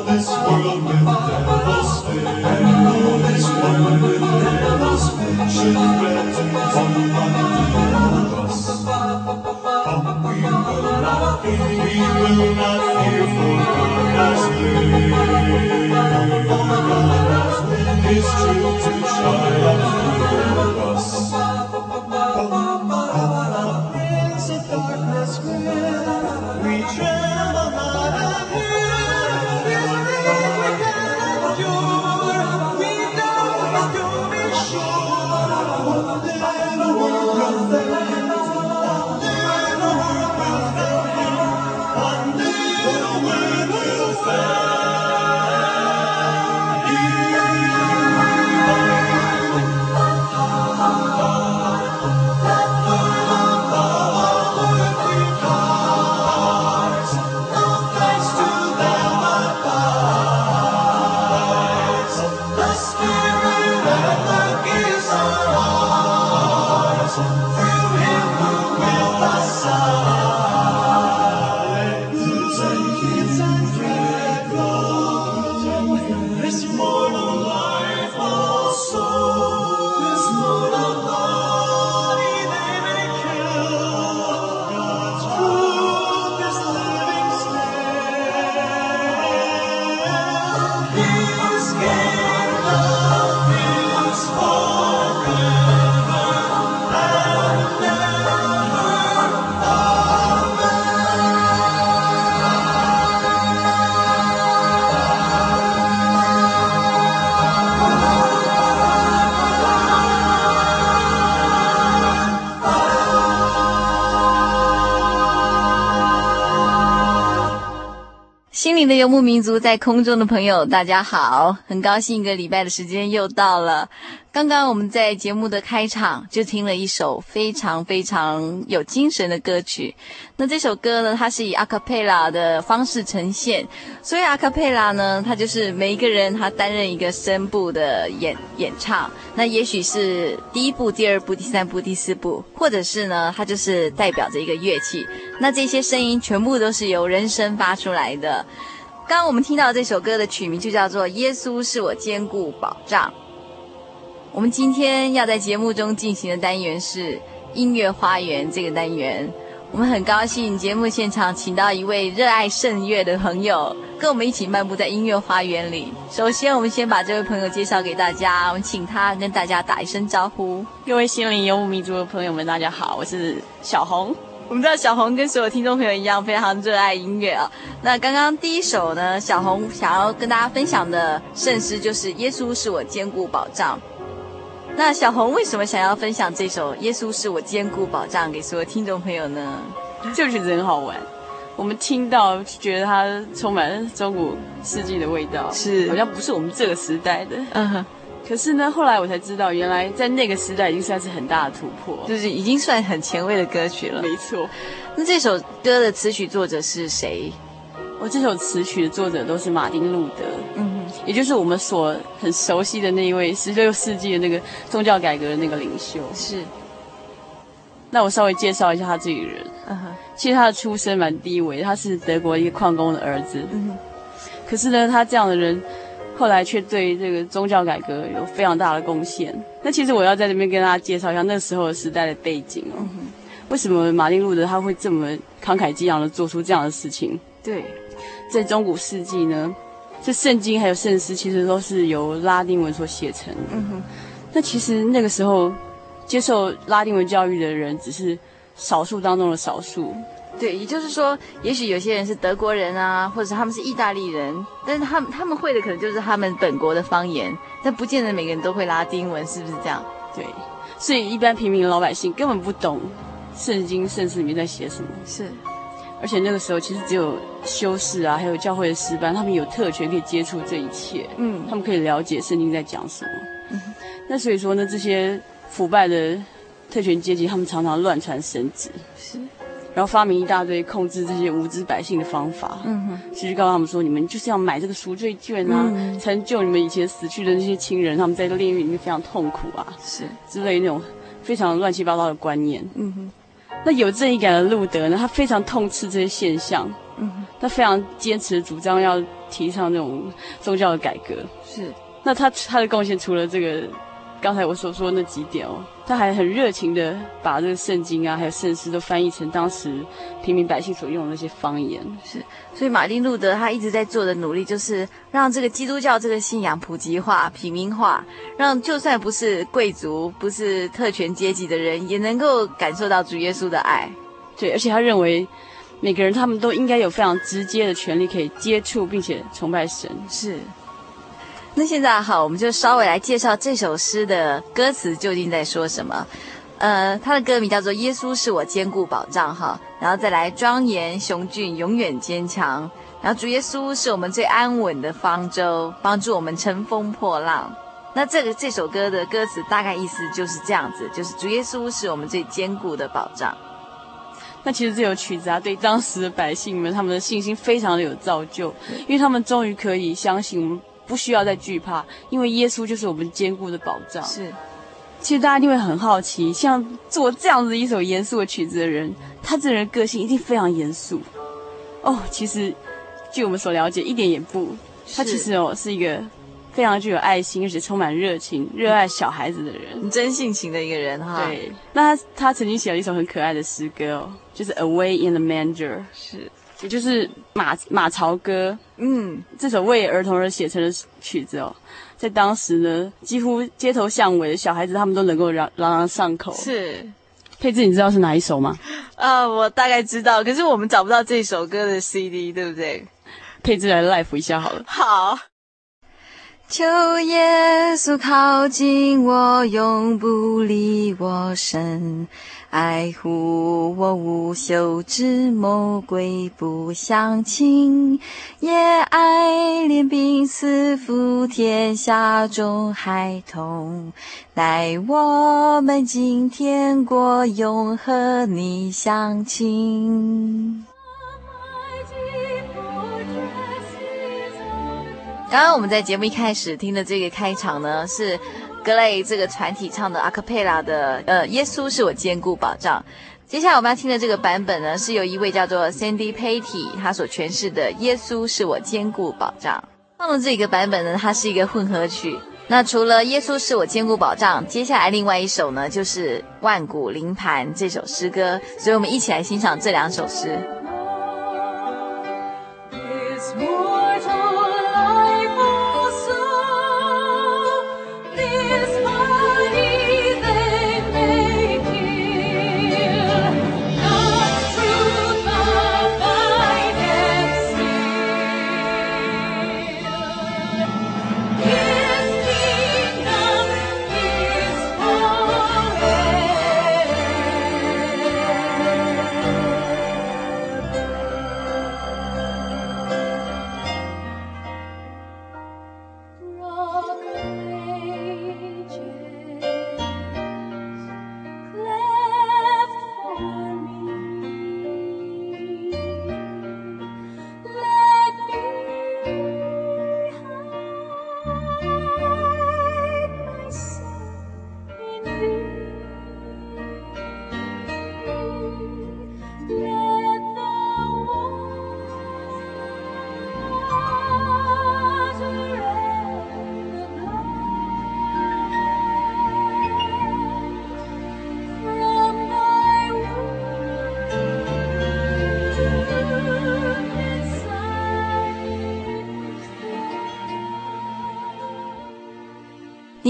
this world with devils fit. And all this world with devils fit. Should let somebody hear us. We will not fear, we will not fear, for God has been. For God has to triumph us. 的游牧民族，在空中的朋友，大家好，很高兴一个礼拜的时间又到了。刚刚我们在节目的开场就听了一首非常非常有精神的歌曲。那这首歌呢，它是以阿卡贝拉的方式呈现。所以阿卡贝拉呢，它就是每一个人他担任一个声部的演演唱。那也许是第一部、第二部、第三部、第四部，或者是呢，它就是代表着一个乐器。那这些声音全部都是由人声发出来的。刚刚我们听到这首歌的曲名就叫做《耶稣是我坚固保障》。我们今天要在节目中进行的单元是音乐花园这个单元。我们很高兴节目现场请到一位热爱圣乐的朋友，跟我们一起漫步在音乐花园里。首先，我们先把这位朋友介绍给大家，我们请他跟大家打一声招呼。各位心灵游牧民族的朋友们，大家好，我是小红。我们知道小红跟所有听众朋友一样，非常热爱音乐啊。那刚刚第一首呢，小红想要跟大家分享的圣诗就是《耶稣是我坚固保障》。那小红为什么想要分享这首《耶稣是我坚固保障》给所有听众朋友呢？就觉得很好玩，我们听到觉得它充满中古世纪的味道，是好像不是我们这个时代的。嗯哼。可是呢，后来我才知道，原来在那个时代已经算是很大的突破，就是已经算很前卫的歌曲了。没错。那这首歌的词曲作者是谁？我这首词曲的作者都是马丁路德。嗯。也就是我们所很熟悉的那一位十六世纪的那个宗教改革的那个领袖。是。那我稍微介绍一下他这个人。嗯哼。其实他的出身蛮低微，他是德国一个矿工的儿子。嗯哼。可是呢，他这样的人，后来却对这个宗教改革有非常大的贡献。那其实我要在这边跟大家介绍一下那时候的时代的背景哦。嗯。为什么马丁路德他会这么慷慨激昂的做出这样的事情？对。在中古世纪呢。这圣经还有圣诗，其实都是由拉丁文所写成的。嗯哼，那其实那个时候接受拉丁文教育的人只是少数当中的少数。对，也就是说，也许有些人是德国人啊，或者是他们是意大利人，但是他们他们会的可能就是他们本国的方言，但不见得每个人都会拉丁文，是不是这样？对，所以一般平民老百姓根本不懂圣经圣诗里面在写什么。是。而且那个时候，其实只有修士啊，还有教会的师班，他们有特权可以接触这一切。嗯，他们可以了解圣经在讲什么。嗯，那所以说呢，这些腐败的特权阶级，他们常常乱传神旨，是，然后发明一大堆控制这些无知百姓的方法。嗯哼，其实告诉他们说，你们就是要买这个赎罪券啊，嗯，才能救你们以前死去的那些亲人，他们在炼狱里面非常痛苦啊，是之类那种非常乱七八糟的观念。嗯哼。那有正义感的路德呢？他非常痛斥这些现象，嗯，他非常坚持主张要提倡那种宗教的改革。是，那他他的贡献除了这个。刚才我所说的那几点哦，他还很热情的把这个圣经啊，还有圣诗都翻译成当时平民百姓所用的那些方言。是，所以马丁路德他一直在做的努力，就是让这个基督教这个信仰普及化、平民化，让就算不是贵族、不是特权阶级的人，也能够感受到主耶稣的爱。对，而且他认为每个人他们都应该有非常直接的权利可以接触并且崇拜神。是。那现在好，我们就稍微来介绍这首诗的歌词究竟在说什么。呃，它的歌名叫做《耶稣是我坚固保障》哈，然后再来庄严雄峻，永远坚强。然后主耶稣是我们最安稳的方舟，帮助我们乘风破浪。那这个这首歌的歌词大概意思就是这样子，就是主耶稣是我们最坚固的保障。那其实这首曲子啊，对当时的百姓们，他们的信心非常的有造就，因为他们终于可以相信。不需要再惧怕，因为耶稣就是我们坚固的保障。是，其实大家一定会很好奇，像做这样子一首严肃的曲子的人，他这人个性一定非常严肃。哦，其实据我们所了解，一点也不。他其实哦是一个非常具有爱心，而且充满热情、热爱小孩子的人，真性情的一个人哈。对，那他他曾经写了一首很可爱的诗歌哦，就是《Away in the Manger》。是。也就是马马槽歌，嗯，这首为儿童而写成的曲子哦，在当时呢，几乎街头巷尾的小孩子他们都能够朗朗朗上口。是，佩芝，你知道是哪一首吗？啊，我大概知道，可是我们找不到这首歌的 CD，对不对？佩芝来 live 一下好了。好，求耶稣靠近我，永不离我身。爱护我无休止，魔鬼不相侵，也爱怜悯赐福天下众孩童，待我们今天过永和你相亲。刚刚我们在节目一开始听的这个开场呢，是。Glay 这个团体唱的阿卡贝拉的，呃，耶稣是我坚固保障。接下来我们要听的这个版本呢，是由一位叫做 Sandy Patty 他所诠释的《耶稣是我坚固保障》。放的这个版本呢，它是一个混合曲。那除了《耶稣是我坚固保障》，接下来另外一首呢，就是《万古灵盘》这首诗歌。所以我们一起来欣赏这两首诗。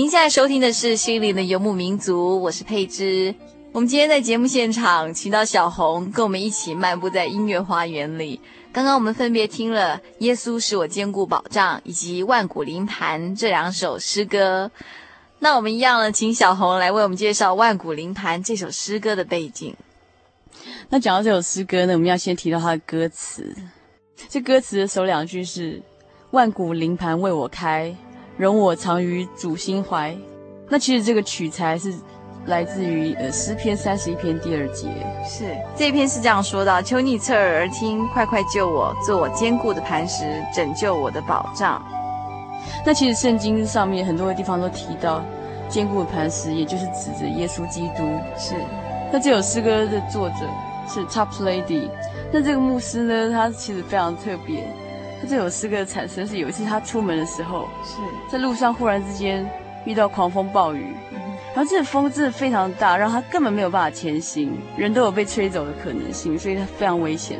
您现在收听的是《心灵的游牧民族》，我是佩芝。我们今天在节目现场，请到小红跟我们一起漫步在音乐花园里。刚刚我们分别听了《耶稣是我坚固保障》以及《万古灵盘》这两首诗歌。那我们一样呢，请小红来为我们介绍《万古灵盘》这首诗歌的背景。那讲到这首诗歌呢，我们要先提到它的歌词。这歌词的首两句是“万古灵盘为我开”。容我藏于主心怀。那其实这个取材是来自于呃诗篇三十一篇第二节。是这一篇是这样说的：求你侧耳而听，快快救我，做我坚固的磐石，拯救我的保障。那其实圣经上面很多的地方都提到坚固的磐石，也就是指着耶稣基督。是。那这首诗歌的作者是 Toplady。那这个牧师呢，他其实非常特别。这首诗歌的产生是有一次他出门的时候，是在路上忽然之间遇到狂风暴雨，嗯、然后这个风真的非常大，让他根本没有办法前行，人都有被吹走的可能性，所以他非常危险。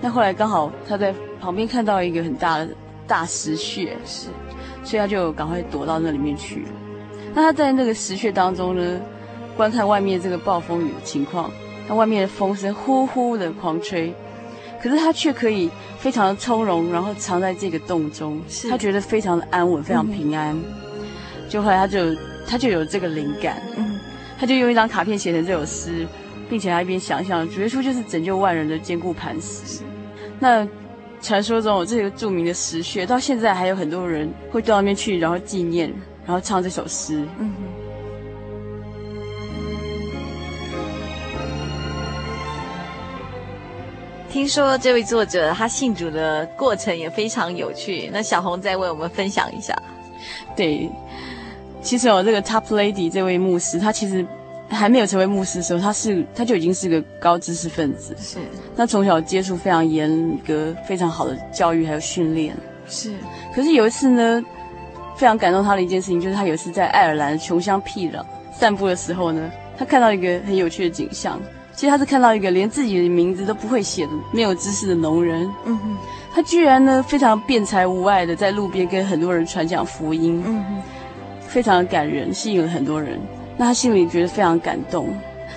那后来刚好他在旁边看到一个很大的大石穴，是，所以他就赶快躲到那里面去了。那他在那个石穴当中呢，观看外面这个暴风雨的情况，那外面的风声呼呼的狂吹。可是他却可以非常的从容，然后藏在这个洞中，是他觉得非常的安稳，非常平安。嗯、就后来他就他就有这个灵感，嗯，他就用一张卡片写成这首诗，并且他一边想象，主耶稣就是拯救万人的坚固磐石。那传说中有这个著名的石穴，到现在还有很多人会到那边去，然后纪念，然后唱这首诗。嗯。听说这位作者他信主的过程也非常有趣，那小红再为我们分享一下。对，其实我这个 Toplady 这位牧师，他其实还没有成为牧师的时候，他是他就已经是个高知识分子。是，他从小接触非常严格、非常好的教育还有训练。是，可是有一次呢，非常感动他的一件事情，就是他有一次在爱尔兰穷乡僻壤散步的时候呢，他看到一个很有趣的景象。其实他是看到一个连自己的名字都不会写的、没有知识的农人，嗯哼，他居然呢非常辩才无碍的在路边跟很多人传讲福音，嗯哼，非常的感人，吸引了很多人。那他心里觉得非常感动。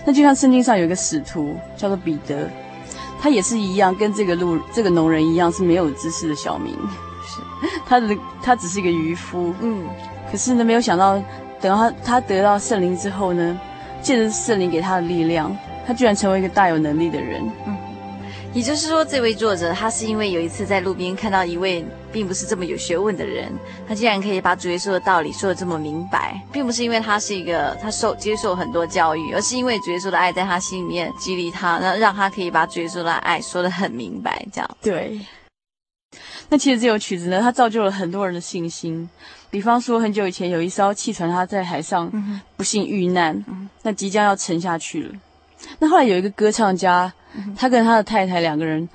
那就像圣经上有一个使徒叫做彼得，他也是一样，跟这个路这个农人一样是没有知识的小民，是。他的他只是一个渔夫，嗯，可是呢没有想到，等到他他得到圣灵之后呢，借着圣灵给他的力量。他居然成为一个大有能力的人。嗯，也就是说，这位作者他是因为有一次在路边看到一位并不是这么有学问的人，他竟然可以把主耶稣的道理说的这么明白，并不是因为他是一个他受接受很多教育，而是因为主耶稣的爱在他心里面激励他，让让他可以把主耶稣的爱说的很明白。这样对。那其实这首曲子呢，它造就了很多人的信心。比方说，很久以前有一艘汽船，它在海上不幸遇难，那即将要沉下去了。那后来有一个歌唱家，他跟他的太太两个人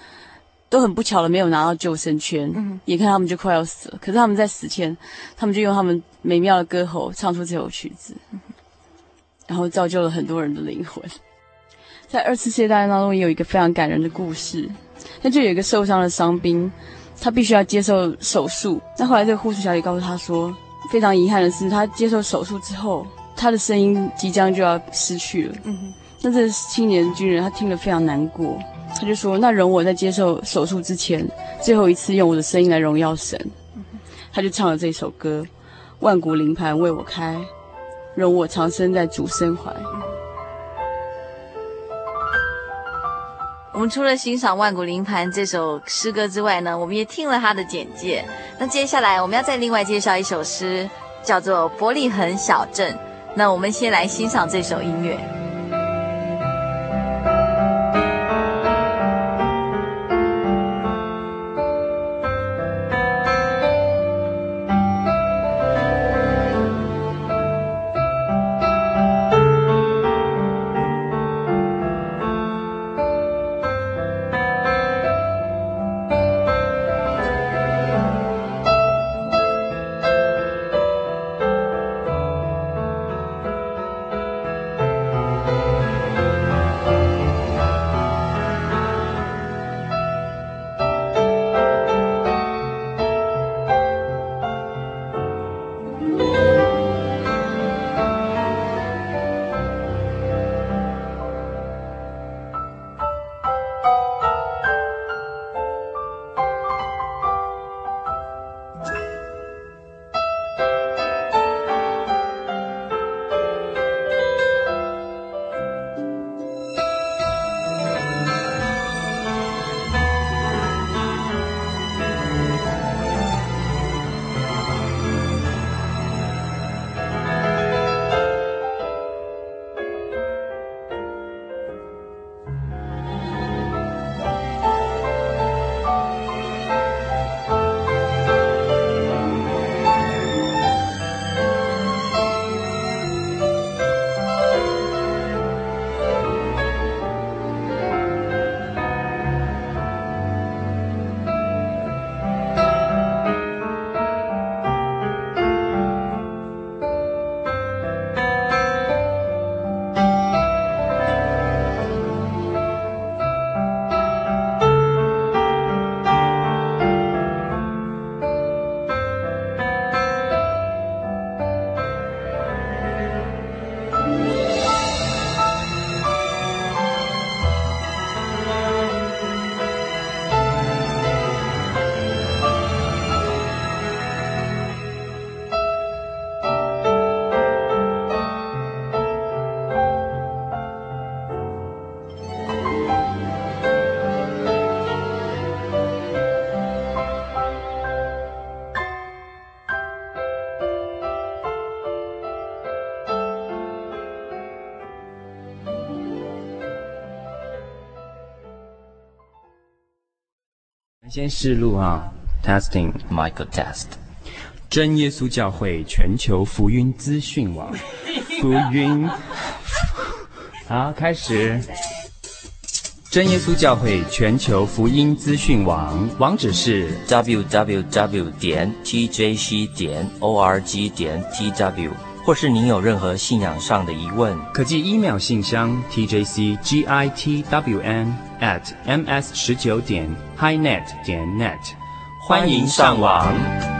都很不巧的没有拿到救生圈，眼看他们就快要死了。可是他们在死前，他们就用他们美妙的歌喉唱出这首曲子，然后造就了很多人的灵魂。在二次世界大战当中，也有一个非常感人的故事，那就有一个受伤的伤兵。他必须要接受手术。那后来，这个护士小姐告诉他说，非常遗憾的是，他接受手术之后，他的声音即将就要失去了。嗯哼。那这青年军人他听了非常难过，他就说：“那容我在接受手术之前，最后一次用我的声音来荣耀神。嗯哼”他就唱了这首歌：“万古灵盘为我开，容我长生在主身怀。”我们除了欣赏《万古灵盘》这首诗歌之外呢，我们也听了他的简介。那接下来我们要再另外介绍一首诗，叫做《伯利恒小镇》。那我们先来欣赏这首音乐。先试录啊，testing Michael test，真耶稣教会全球福音资讯网，福音，好，开始，真耶稣教会全球福音资讯网，网址是 www 点 tjc 点 org 点 tw，或是您有任何信仰上的疑问，可寄 email 信箱 tjcgitwn。at ms 十九点 highnet 点 net，欢迎上网。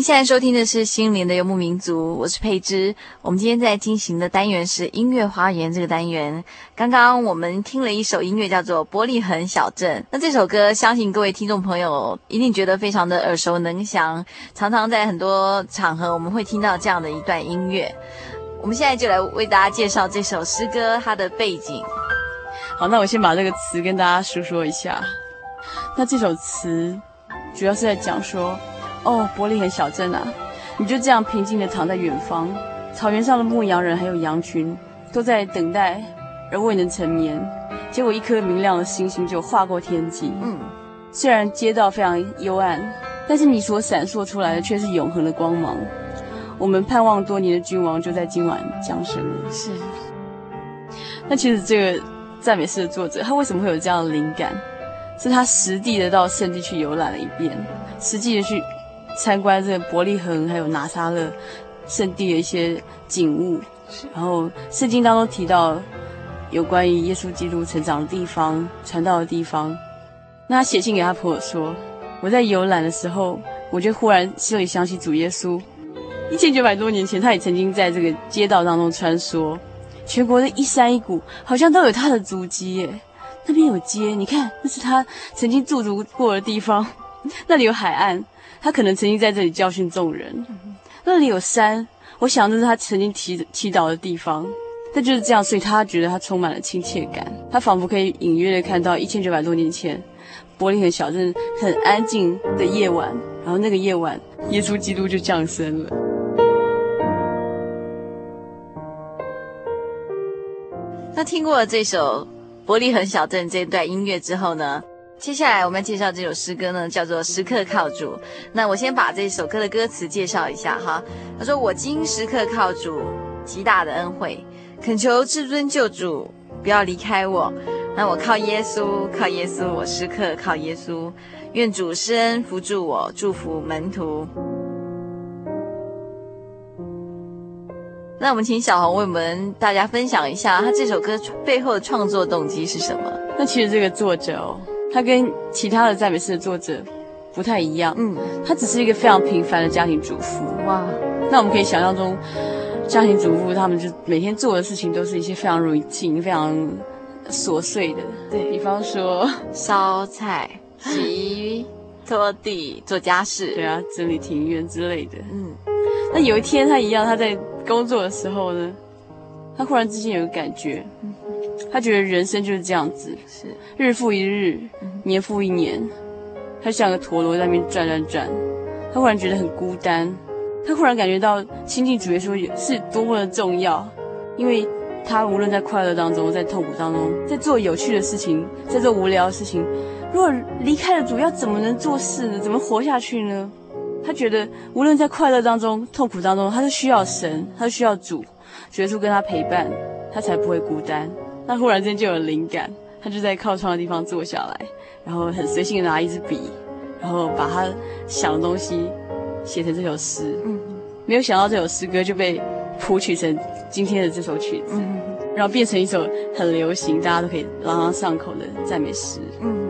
您现在收听的是《心灵的游牧民族》，我是佩芝。我们今天在进行的单元是音乐花园这个单元。刚刚我们听了一首音乐，叫做《伯利恒小镇》。那这首歌，相信各位听众朋友一定觉得非常的耳熟能详，常常在很多场合我们会听到这样的一段音乐。我们现在就来为大家介绍这首诗歌它的背景。好，那我先把这个词跟大家说说一下。那这首词主要是在讲说。哦，伯利恒小镇啊，你就这样平静地躺在远方，草原上的牧羊人还有羊群都在等待，而未能成眠。结果一颗明亮的星星就划过天际。嗯，虽然街道非常幽暗，但是你所闪烁出来的却是永恒的光芒。我们盼望多年的君王就在今晚降生了。是。那其实这个赞美诗的作者，他为什么会有这样的灵感？是他实地的到圣地去游览了一遍，实际的去。参观这个伯利恒还有拿撒勒圣地的一些景物，然后圣经当中提到有关于耶稣基督成长的地方、传道的地方。那他写信给他朋友说：“我在游览的时候，我就忽然心里想起主耶稣，一千九百多年前，他也曾经在这个街道当中穿梭，全国的一山一谷好像都有他的足迹耶。那边有街，你看，那是他曾经驻足过的地方，那里有海岸。”他可能曾经在这里教训众人，那里有山，我想这是他曾经祈祈祷的地方。但就是这样，所以他觉得他充满了亲切感。他仿佛可以隐约的看到一千九百多年前，伯利恒小镇很安静的夜晚，然后那个夜晚，耶稣基督就降生了。那听过了这首《伯利恒小镇》这段音乐之后呢？接下来我们要介绍这首诗歌呢，叫做《时刻靠主》。那我先把这首歌的歌词介绍一下哈。他说：“我今时刻靠主，极大的恩惠，恳求至尊救主不要离开我。那我靠耶稣，靠耶稣，我时刻靠耶稣。愿主施恩扶助我，祝福门徒。”那我们请小红为我们大家分享一下，他这首歌背后的创作动机是什么？那其实这个作者哦。他跟其他的赞美诗的作者不太一样，嗯，他只是一个非常平凡的家庭主妇。哇，那我们可以想象中，家庭主妇他们就每天做的事情都是一些非常 routine、非常琐碎的，对，比方说烧菜、洗衣、拖地、做家事，对啊，整理庭院之类的。嗯，那有一天他一样，他在工作的时候呢，他忽然之间有个感觉。他觉得人生就是这样子，是日复一日，年复一年，他像个陀螺在那边转转转。他忽然觉得很孤单，他忽然感觉到亲近主耶稣是多么的重要，因为他无论在快乐当中，在痛苦当中，在做有趣的事情，在做无聊的事情，如果离开了主，要怎么能做事呢？怎么活下去呢？他觉得无论在快乐当中、痛苦当中，他是需要神，他是需要主，主耶稣跟他陪伴，他才不会孤单。他忽然间就有灵感，他就在靠窗的地方坐下来，然后很随性的拿一支笔，然后把他想的东西写成这首诗。嗯，没有想到这首诗歌就被谱曲成今天的这首曲子，嗯，然后变成一首很流行、大家都可以朗朗上口的赞美诗。嗯。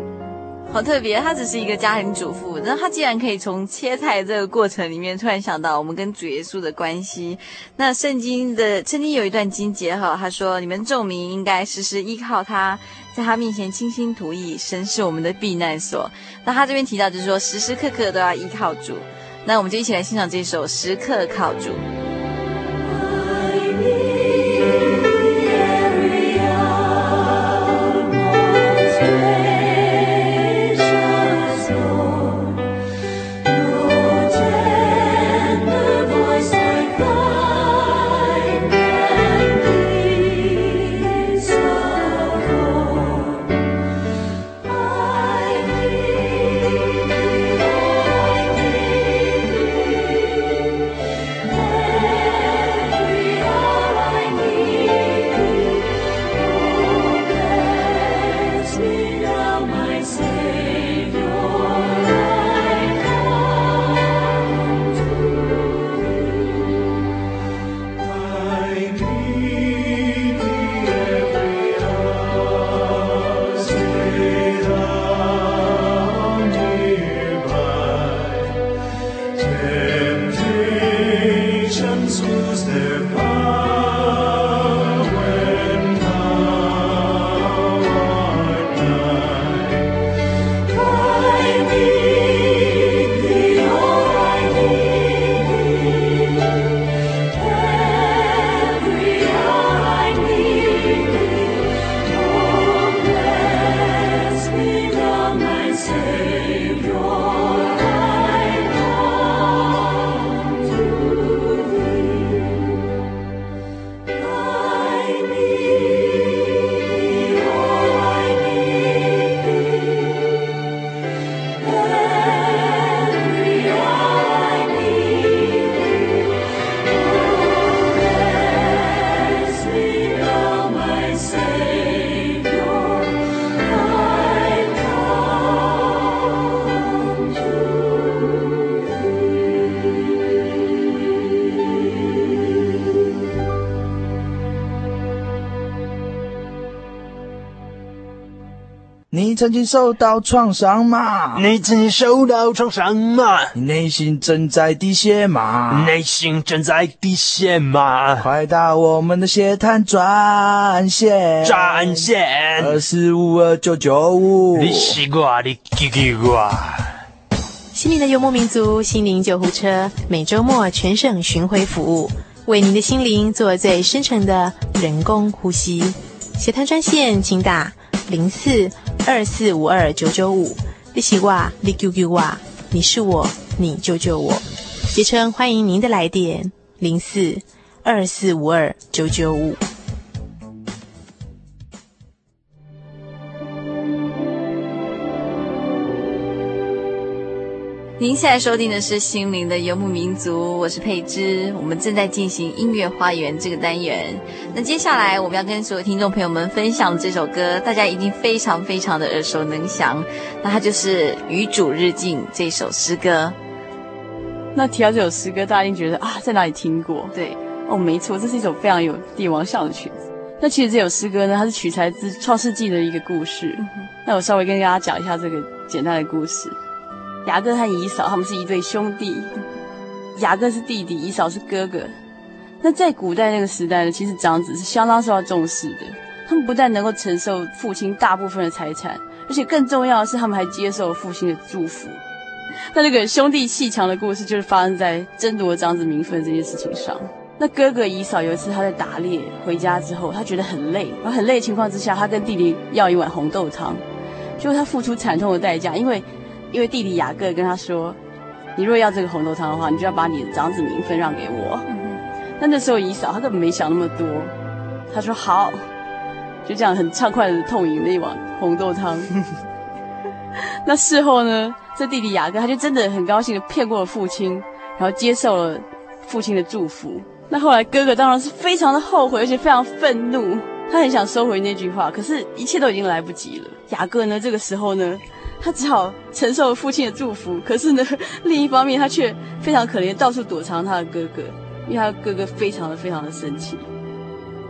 好特别，她只是一个家庭主妇，那她竟然可以从切菜这个过程里面突然想到我们跟主耶稣的关系。那圣经的圣经有一段经节哈，他说：“你们众民应该时时依靠他，在他面前倾心吐意，神是我们的避难所。”那他这边提到就是说，时时刻刻都要依靠主。那我们就一起来欣赏这首《时刻靠主》。曾经受到创伤吗？你曾经受到创伤吗？你内心正在滴血吗？内心正在滴血吗？快打我们的血滩专线，专线二四五二九九五。你是我，你叽叽呱。心灵的游牧民族，心灵救护车，每周末全省巡回服务，为您的心灵做最深层的人工呼吸。血滩专线，请打零四二四五二九九五。你是我，你 Q Q 我，你是我，你救救我。捷诚欢迎您的来电，零四二四五二九九五。您现在收听的是《心灵的游牧民族》，我是佩芝，我们正在进行音乐花园这个单元。那接下来我们要跟所有听众朋友们分享的这首歌，大家一定非常非常的耳熟能详。那它就是《与主日进》这首诗歌。那提到这首诗歌，大家一定觉得啊，在哪里听过？对，哦，没错，这是一首非常有帝王像的曲子。那其实这首诗歌呢，它是取材自《创世纪》的一个故事。嗯、那我稍微跟大家讲一下这个简单的故事。雅各和以扫他们是一对兄弟，雅各是弟弟，以扫是哥哥。那在古代那个时代呢，其实长子是相当受到重视的。他们不但能够承受父亲大部分的财产，而且更重要的是，他们还接受父亲的祝福。那这个兄弟鬩墙的故事，就是发生在争夺长子名分这件事情上。那哥哥以扫有一次他在打猎回家之后，他觉得很累，然后很累的情况之下，他跟弟弟要一碗红豆汤，结果他付出惨痛的代价，因为。因为弟弟雅各跟他说：“你若要这个红豆汤的话，你就要把你的长子名分让给我。嗯”那那时候以嫂他根本没想那么多，他说：“好。”就这样很畅快的痛饮了一碗红豆汤。那事后呢，这弟弟雅各他就真的很高兴的骗过了父亲，然后接受了父亲的祝福。那后来哥哥当然是非常的后悔，而且非常愤怒，他很想收回那句话，可是一切都已经来不及了。雅各呢，这个时候呢。他只好承受父亲的祝福，可是呢，另一方面他却非常可怜，到处躲藏他的哥哥，因为他哥哥非常的非常的生气。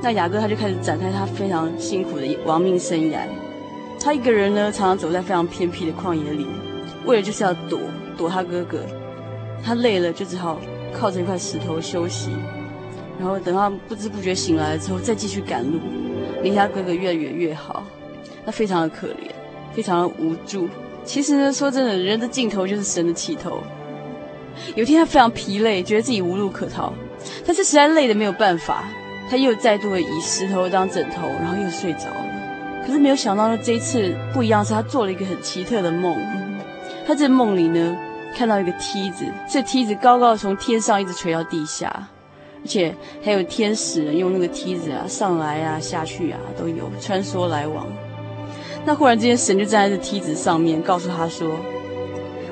那雅各他就开始展开他非常辛苦的亡命生涯。他一个人呢，常常走在非常偏僻的旷野里，为了就是要躲躲他哥哥。他累了，就只好靠着一块石头休息，然后等他不知不觉醒来之后，再继续赶路，离他哥哥越远越好。他非常的可怜。非常的无助。其实呢，说真的，人的尽头就是神的起头。有一天他非常疲累，觉得自己无路可逃，但是实在累得没有办法，他又再度的以石头当枕头，然后又睡着了。可是没有想到呢，这一次不一样，是他做了一个很奇特的梦。他在梦里呢，看到一个梯子，这梯子高高的从天上一直垂到地下，而且还有天使用那个梯子啊上来啊下去啊都有穿梭来往。那忽然之间，神就站在这梯子上面，告诉他说：“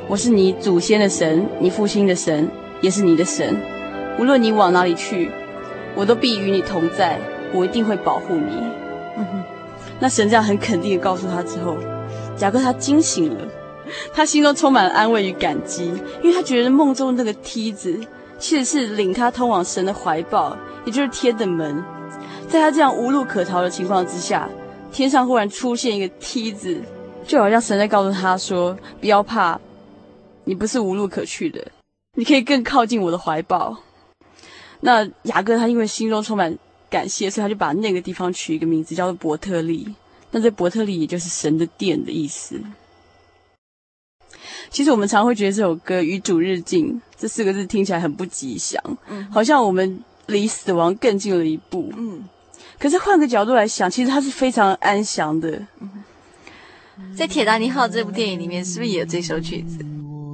我是你祖先的神，你父亲的神，也是你的神。无论你往哪里去，我都必与你同在，我一定会保护你。”嗯哼。那神这样很肯定的告诉他之后，雅各他惊醒了，他心中充满了安慰与感激，因为他觉得梦中的那个梯子其实是领他通往神的怀抱，也就是天的门。在他这样无路可逃的情况之下。天上忽然出现一个梯子，就好像神在告诉他说：“不要怕，你不是无路可去的，你可以更靠近我的怀抱。”那雅各他因为心中充满感谢，所以他就把那个地方取一个名字，叫做伯特利。那这伯特利也就是神的殿的意思。其实我们常会觉得这首歌“与主日进”这四个字听起来很不吉祥，嗯，好像我们离死亡更近了一步，嗯。可是换个角度来想，其实它是非常安详的。在《铁达尼号》这部电影里面，是不是也有这首曲子？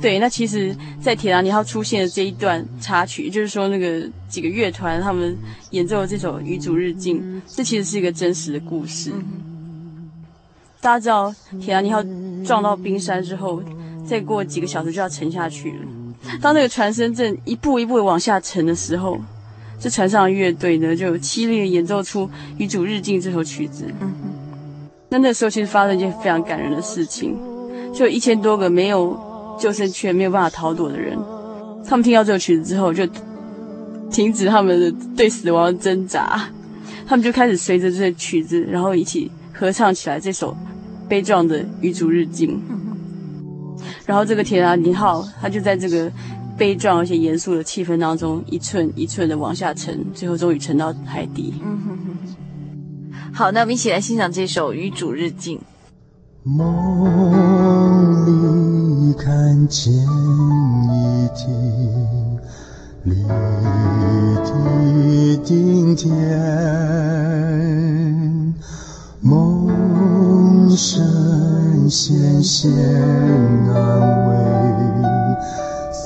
对，那其实，在《铁达尼号》出现的这一段插曲，就是说那个几个乐团他们演奏的这首《与主日进》，这其实是一个真实的故事。大家知道，《铁达尼号》撞到冰山之后，再过几个小时就要沉下去了。当那个船身正一步一步的往下沉的时候，这船上的乐队呢，就凄厉的演奏出《与主日进》这首曲子。嗯哼。那那时候其实发生一件非常感人的事情，就一千多个没有救生圈、没有办法逃躲的人，他们听到这首曲子之后，就停止他们的对死亡的挣扎，他们就开始随着这首曲子，然后一起合唱起来这首悲壮的与主日进。然后这个铁达尼号，它就在这个悲壮而且严肃的气氛当中，一寸一寸的往下沉，最后终于沉到海底。嗯哼哼。好，那我们一起来欣赏这首《与主日进》。梦里看见一顶立的顶天，梦神显现安慰，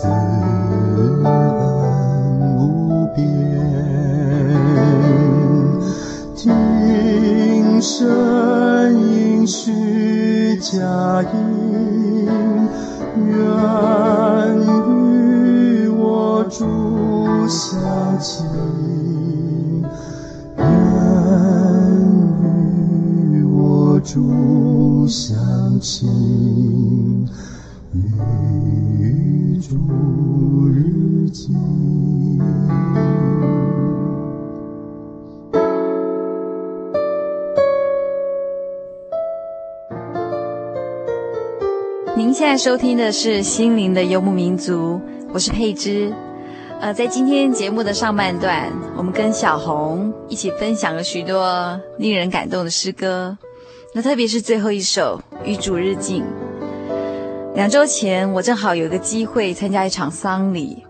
慈恩无边，听神应许佳音，愿与我主相亲。愿与我主相亲，主日进。您现在收听的是《心灵的游牧民族》，我是佩芝。呃，在今天节目的上半段，我们跟小红一起分享了许多令人感动的诗歌。那特别是最后一首《与主日进》。两周前，我正好有一个机会参加一场丧礼。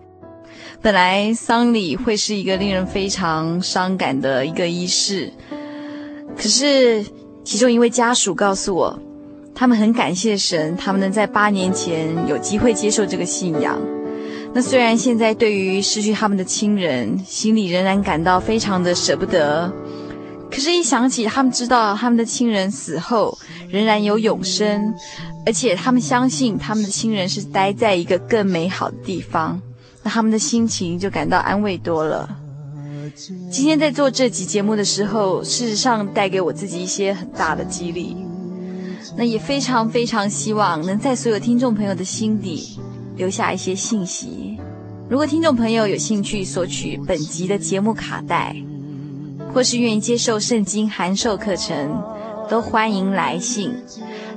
本来丧礼会是一个令人非常伤感的一个仪式，可是其中一位家属告诉我，他们很感谢神，他们能在八年前有机会接受这个信仰。那虽然现在对于失去他们的亲人，心里仍然感到非常的舍不得。可是，一想起他们知道他们的亲人死后仍然有永生，而且他们相信他们的亲人是待在一个更美好的地方，那他们的心情就感到安慰多了。今天在做这集节目的时候，事实上带给我自己一些很大的激励。那也非常非常希望能在所有听众朋友的心底留下一些信息。如果听众朋友有兴趣索取本集的节目卡带，或是愿意接受圣经函授课程，都欢迎来信。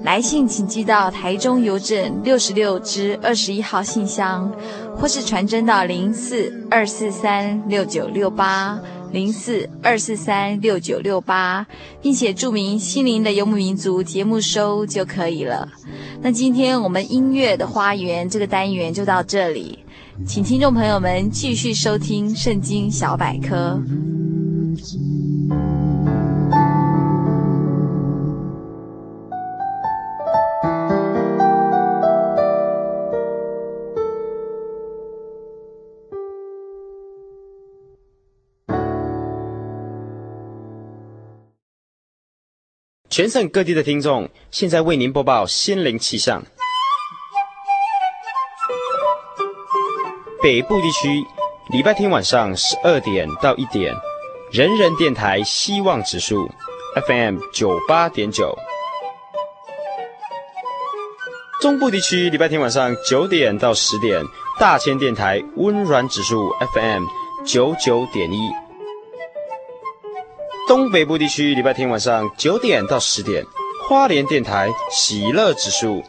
来信请寄到台中邮政六十六支二十一号信箱，或是传真到零四二四三六九六八零四二四三六九六八，并且注明“心灵的游牧民族”节目收就可以了。那今天我们音乐的花园这个单元就到这里，请听众朋友们继续收听圣经小百科。全省各地的听众，现在为您播报心灵气象。北部地区，礼拜天晚上十二点到一点，人人电台希望指数 FM 九八点九。中部地区，礼拜天晚上九点到十点，大千电台温暖指数 FM 九九点一。东北部地区礼拜天晚上九点到十点，花莲电台喜乐指数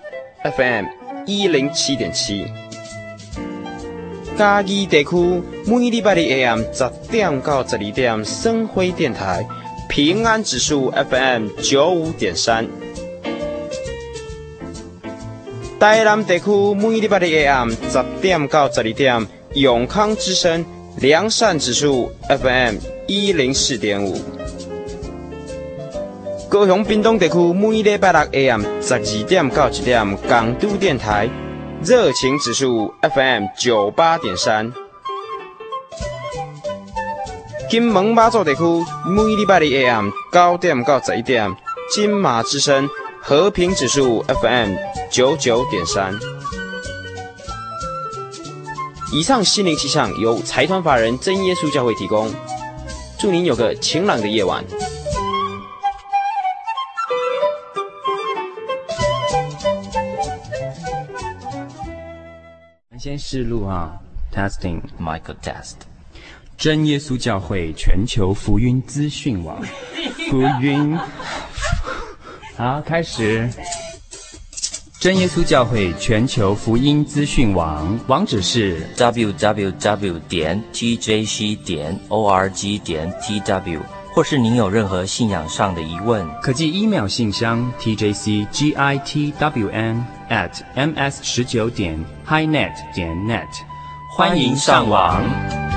FM 一零七点七。嘉义地区每礼拜的 AM 十点到十二点，生辉电台平安指数 FM 九五点三。台南地区每礼拜的 AM 十点到十二点，永康之声良善指数 FM 一零四点五。高雄屏东地区每礼拜六 AM 十二点到一点，港都电台热情指数 FM 九八点三。金门马祖地区每礼拜六 AM 九点到十一点，金马之声和平指数 FM 九九点三。以上心灵气象由财团法人真耶稣教会提供，祝您有个晴朗的夜晚。先试录啊，testing Michael test，真耶稣教会全球福音资讯网，福音。好，开始。真耶稣教会全球福音资讯网。网址是 www 点 tjc 点 org 点 tw，或是您有任何信仰上的疑问，可寄 email 信箱 tjcgitwn atms 十九点 hinet 点 net 欢迎上网。